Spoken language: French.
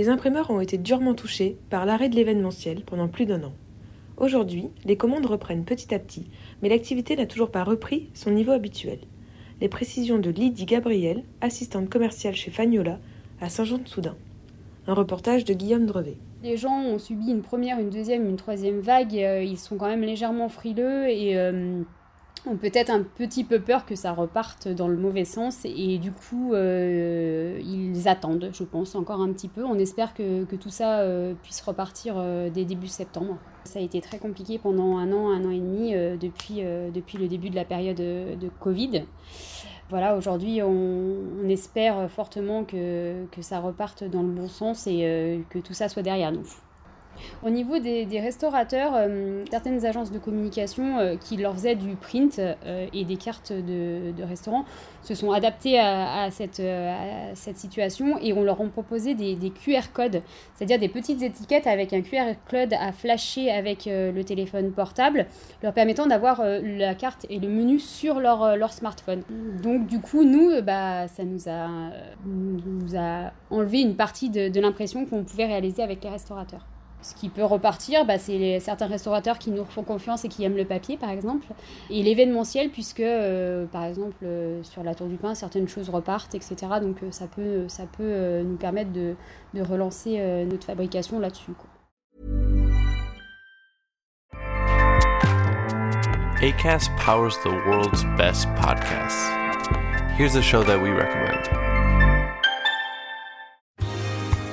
Les imprimeurs ont été durement touchés par l'arrêt de l'événementiel pendant plus d'un an. Aujourd'hui, les commandes reprennent petit à petit, mais l'activité n'a toujours pas repris son niveau habituel. Les précisions de Lydie Gabriel, assistante commerciale chez Fagnola, à Saint-Jean-de-Soudain. Un reportage de Guillaume Drevet. Les gens ont subi une première, une deuxième, une troisième vague. Euh, ils sont quand même légèrement frileux et euh, ont peut-être un petit peu peur que ça reparte dans le mauvais sens. Et du coup, euh, ils attendent, je pense, encore un petit peu. On espère que, tout ça puisse repartir dès début septembre. Ça a été très compliqué pendant un an, un an et demi depuis, le début de la période de Covid voilà, aujourd'hui, on, espère fortement que, que, ça reparte dans le bon sens et euh, que tout ça soit derrière nous. Au niveau des, restaurateurs, euh, certaines agences de communication euh, qui leur faisaient du print euh, et des cartes de, de restaurants se sont adaptées à, cette, situation et on leur a proposé des, QR codes, c'est-à-dire des petites étiquettes avec un QR code à flasher avec le téléphone portable, leur permettant d'avoir la carte et le menu sur leur, smartphone. Donc du coup, nous, bah, ça nous a, nous a enlevé une partie de l'impression qu'on pouvait réaliser avec les restaurateurs. Ce qui peut repartir, bah, c'est certains restaurateurs qui nous font confiance et qui aiment le papier, par exemple. Et l'événementiel, puisque, euh, par exemple, euh, sur la Tour du Pain, certaines choses repartent, etc. Donc euh, ça peut, nous permettre de, relancer notre fabrication là-dessus. ACAST powers the world's best podcasts. Here's a show that we recommend.